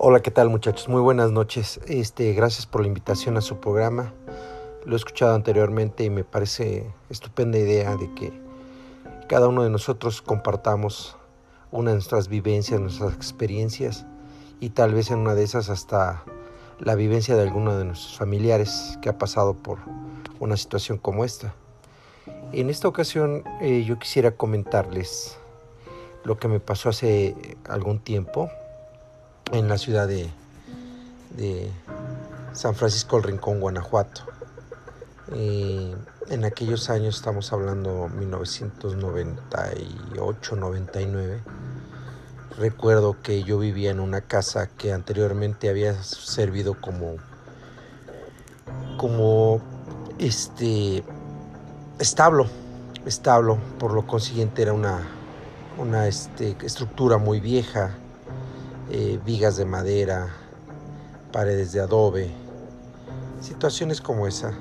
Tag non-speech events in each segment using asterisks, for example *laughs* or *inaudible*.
Hola, ¿qué tal muchachos? Muy buenas noches. Este, gracias por la invitación a su programa. Lo he escuchado anteriormente y me parece estupenda idea de que cada uno de nosotros compartamos una de nuestras vivencias, nuestras experiencias y tal vez en una de esas hasta la vivencia de alguno de nuestros familiares que ha pasado por una situación como esta. En esta ocasión eh, yo quisiera comentarles lo que me pasó hace algún tiempo en la ciudad de, San Francisco del Rincón, Guanajuato. Eh, en aquellos años, estamos hablando 1998-99, recuerdo que yo vivía en una casa que anteriormente había servido como, como este establo, establo, por lo consiguiente era una, una este, estructura muy vieja, eh, vigas de madera, paredes de adobe, situaciones como esa.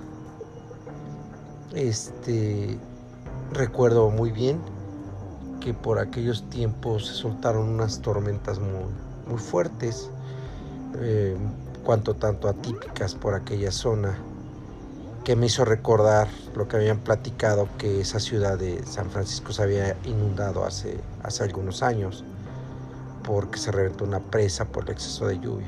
Este recuerdo muy bien que por aquellos tiempos se soltaron unas tormentas muy, muy fuertes, eh, cuanto tanto atípicas por aquella zona, que me hizo recordar lo que habían platicado que esa ciudad de San Francisco se había inundado hace, hace algunos años porque se reventó una presa por el exceso de lluvia.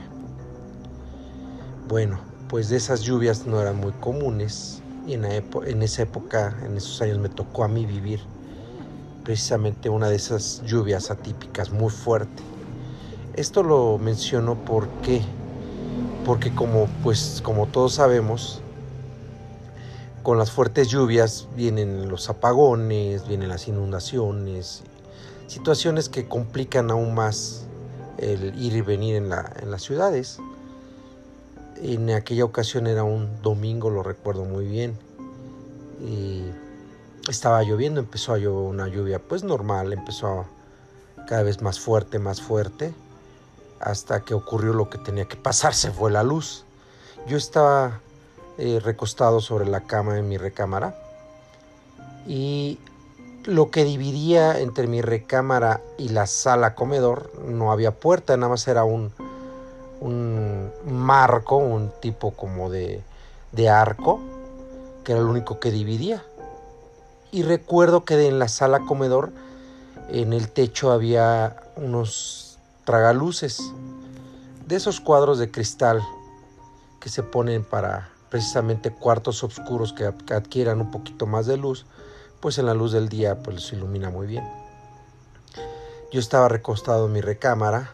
Bueno, pues de esas lluvias no eran muy comunes y en, en esa época, en esos años me tocó a mí vivir precisamente una de esas lluvias atípicas muy fuerte. Esto lo menciono porque porque como pues como todos sabemos con las fuertes lluvias vienen los apagones, vienen las inundaciones situaciones que complican aún más el ir y venir en, las ciudades. En aquella ocasión era un domingo, lo recuerdo muy bien. Y estaba lloviendo, empezó a llover una lluvia pues normal, empezó cada vez más fuerte, más fuerte, hasta que ocurrió lo que tenía que pasar, se fue la luz. Yo estaba eh, recostado sobre la cama en mi recámara y lo que dividía entre mi recámara y la sala comedor no había puerta, nada más era un, un marco, un tipo como de, de arco, que era lo único que dividía. Y recuerdo que en la sala comedor, en el techo había unos tragaluces, de esos cuadros de cristal que se ponen para precisamente cuartos oscuros que adquieran un poquito más de luz pues en la luz del día pues se ilumina muy bien. Yo estaba recostado en mi recámara,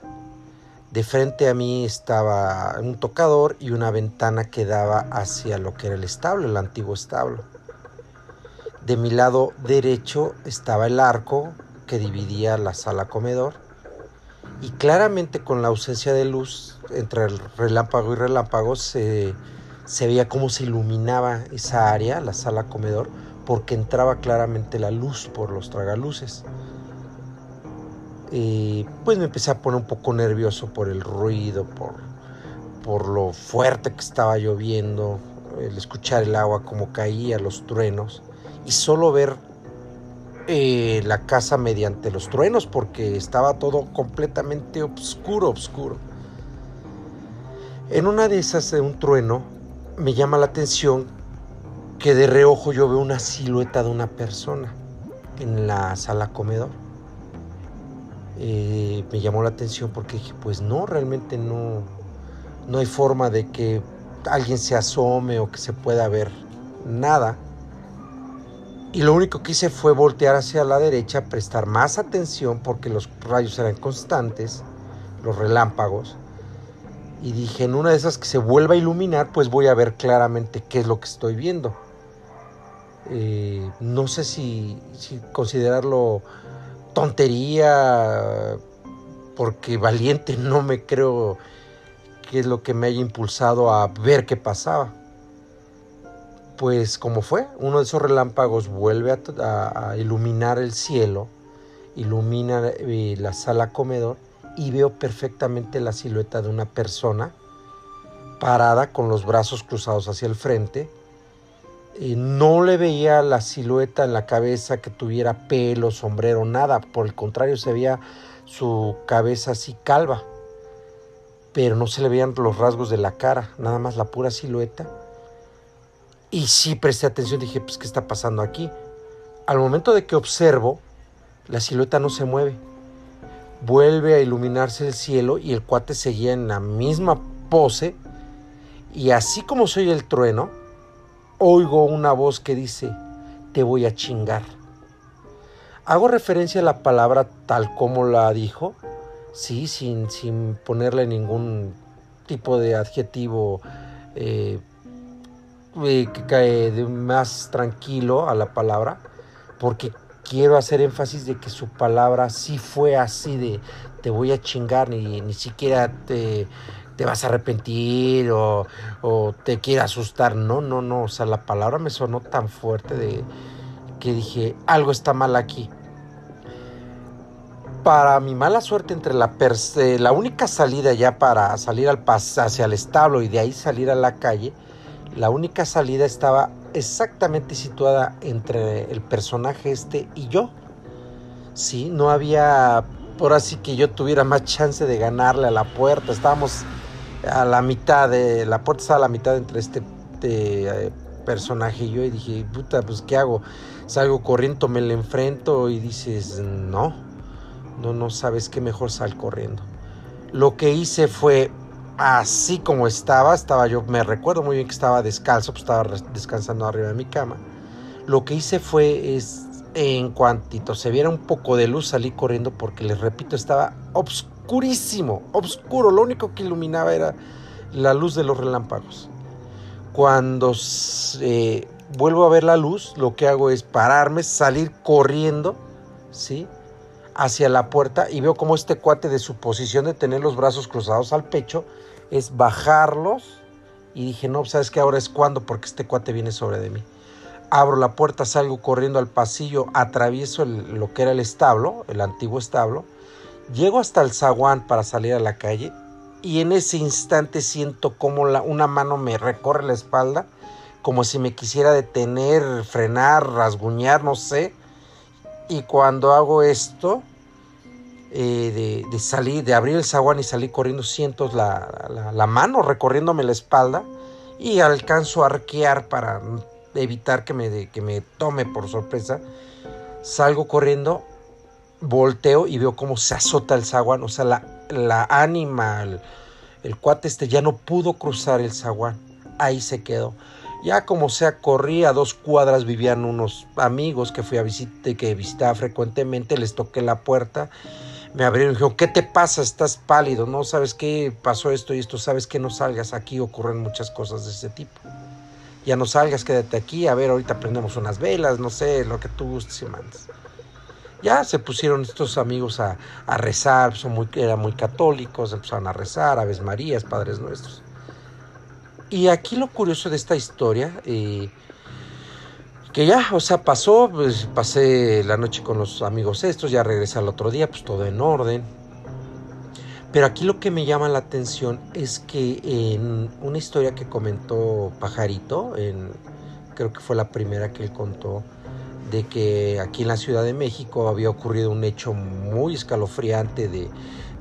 de frente a mí estaba un tocador y una ventana que daba hacia lo que era el establo, el antiguo establo. De mi lado derecho estaba el arco que dividía la sala comedor y claramente con la ausencia de luz entre el relámpago y relámpago se, se veía cómo se iluminaba esa área, la sala comedor, porque entraba claramente la luz por los tragaluces. Y pues me empecé a poner un poco nervioso por el ruido, por, por lo fuerte que estaba lloviendo, el escuchar el agua como caía, los truenos, y solo ver eh, la casa mediante los truenos, porque estaba todo completamente oscuro, oscuro. En una de esas de un trueno me llama la atención que de reojo yo veo una silueta de una persona en la sala comedor. Eh, me llamó la atención porque dije, pues no, realmente no, no hay forma de que alguien se asome o que se pueda ver nada. Y lo único que hice fue voltear hacia la derecha, prestar más atención porque los rayos eran constantes, los relámpagos. Y dije, en una de esas que se vuelva a iluminar, pues voy a ver claramente qué es lo que estoy viendo. Eh, no sé si, considerarlo tontería, porque valiente *laughs* no me creo que es lo que me haya impulsado a ver qué pasaba. Pues como fue, uno de esos relámpagos vuelve a, iluminar el cielo, ilumina eh, la sala comedor y veo perfectamente la silueta de una persona parada con los brazos cruzados hacia el frente, no le veía la silueta en la cabeza que tuviera pelo, sombrero, nada. Por el contrario, se veía su cabeza así calva. pero no se le veían los rasgos de la cara, nada más la pura silueta. Y sí presté atención, dije, pues, ¿qué está pasando aquí? Al momento de que observo, la silueta no se mueve. Vuelve a iluminarse el cielo y el cuate seguía en la misma pose. Y así como soy el trueno, oigo una voz que dice, te voy a chingar. Hago referencia a la palabra tal como la dijo, sí, sin, sin ponerle ningún tipo de adjetivo eh, eh, que cae de más tranquilo a la palabra, porque quiero hacer énfasis de que su palabra sí fue así de te voy a chingar, ni, ni siquiera te, te vas a arrepentir o, o, te quiere asustar. No, no, no. O sea, la palabra me sonó tan fuerte de que dije, algo está mal aquí. Para mi mala suerte, entre la, la única salida ya para salir al hacia el establo y de ahí salir a la calle, la única salida estaba exactamente situada entre el personaje este y yo. Sí, no había por así que yo tuviera más chance de ganarle a la puerta. Estábamos a la mitad de la puerta estaba a la mitad entre este, este personaje y yo y dije, puta, pues ¿qué hago? Salgo corriendo, me le enfrento y dices, no, no, no sabes qué mejor sal corriendo. Lo que hice fue así como estaba, estaba yo, me recuerdo muy bien que estaba descalzo, pues estaba descansando arriba de mi cama. Lo que hice fue, es, en cuantito se viera un poco de luz, salí corriendo porque les repito, estaba oscurísimo, oscuro, lo único que iluminaba era la luz de los relámpagos. Cuando eh, vuelvo a ver la luz, lo que hago es pararme, salir corriendo, ¿sí? hacia la puerta y veo como este cuate de su posición de tener los brazos cruzados al pecho es bajarlos y dije, no, sabes que ahora es cuando porque este cuate viene sobre de mí. Abro la puerta, salgo corriendo al pasillo, atravieso lo que era el establo, el antiguo establo, llego hasta el zaguán para salir a la calle y en ese instante siento como una mano me recorre la espalda, como si me quisiera detener, frenar, rasguñar, no sé y cuando hago esto, eh, de, salir, de abrir el zaguán y salir corriendo, siento la, mano recorriéndome la espalda y alcanzo a arquear para evitar que me, que me tome por sorpresa. Salgo corriendo, volteo y veo cómo se azota el zaguán. O sea, la, la ánima, el, el cuate este ya no pudo cruzar el zaguán. Ahí se quedó. Ya como sea, corrí a dos cuadras, vivían unos amigos que fui a visitar, que visitaba frecuentemente, les toqué la puerta, me abrieron y dijeron, ¿qué te pasa? Estás pálido, ¿no? ¿Sabes qué? Pasó esto y esto, ¿sabes que No salgas, aquí ocurren muchas cosas de ese tipo. Ya no salgas, quédate aquí, a ver, ahorita prendemos unas velas, no sé, lo que tú gustes y mandes. Ya se pusieron estos amigos a, rezar, son muy, eran muy católicos, empezaron a rezar, Aves Marías, Padres Nuestros. Y aquí lo curioso de esta historia, eh, que ya, o sea, pasó, pues pasé la noche con los amigos estos, ya regresé al otro día, pues todo en orden. Pero aquí lo que me llama la atención es que en una historia que comentó Pajarito, creo que fue la primera que él contó, de que aquí en la Ciudad de México había ocurrido un hecho muy escalofriante de,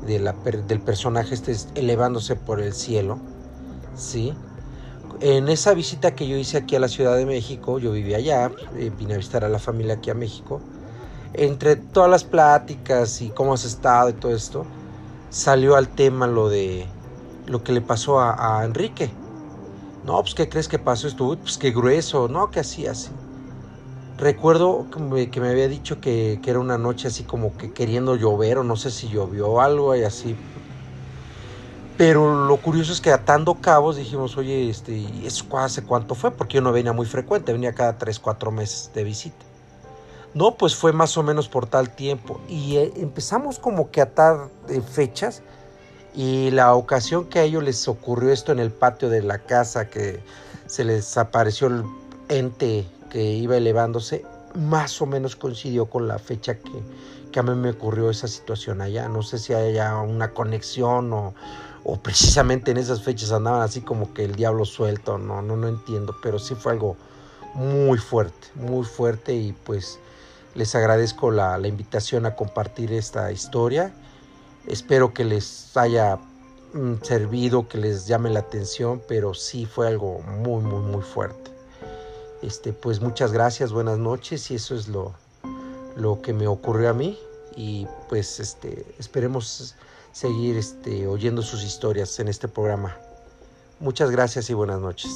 del personaje este elevándose por el cielo, ¿sí? en esa visita que yo hice aquí a la Ciudad de México, yo vivía allá, eh, vine a visitar a la familia aquí a México, entre todas las pláticas y cómo has estado y todo esto, salió al tema lo de lo que le pasó a, Enrique. No, pues ¿qué crees que pasó? Estuvo, pues qué grueso, no, que así, así. Recuerdo que me, había dicho que, que, era una noche así como que queriendo llover o no sé si llovió algo y así pero lo curioso es que atando cabos dijimos, oye, este, ¿y eso hace cuánto fue? Porque yo no venía muy frecuente, venía cada 3, 4 meses de visita. No, pues fue más o menos por tal tiempo. Y eh, empezamos como que a atar eh, fechas. Y la ocasión que a ellos les ocurrió esto en el patio de la casa, que se les apareció el ente iba elevándose, más o menos coincidió con la fecha que, a mí me ocurrió esa situación allá. No sé si haya una conexión o, o precisamente en esas fechas andaban así como que el diablo suelto, no, no, no entiendo, pero sí fue algo muy fuerte, muy fuerte y pues les agradezco la, invitación a compartir esta historia. Espero que les haya mm, servido que les llame la atención, pero sí fue algo muy, muy, muy fuerte. Este, pues muchas gracias, buenas noches y eso es lo, lo que me ocurrió a mí y pues este, esperemos seguir este, oyendo sus historias en este programa. Muchas gracias y buenas noches.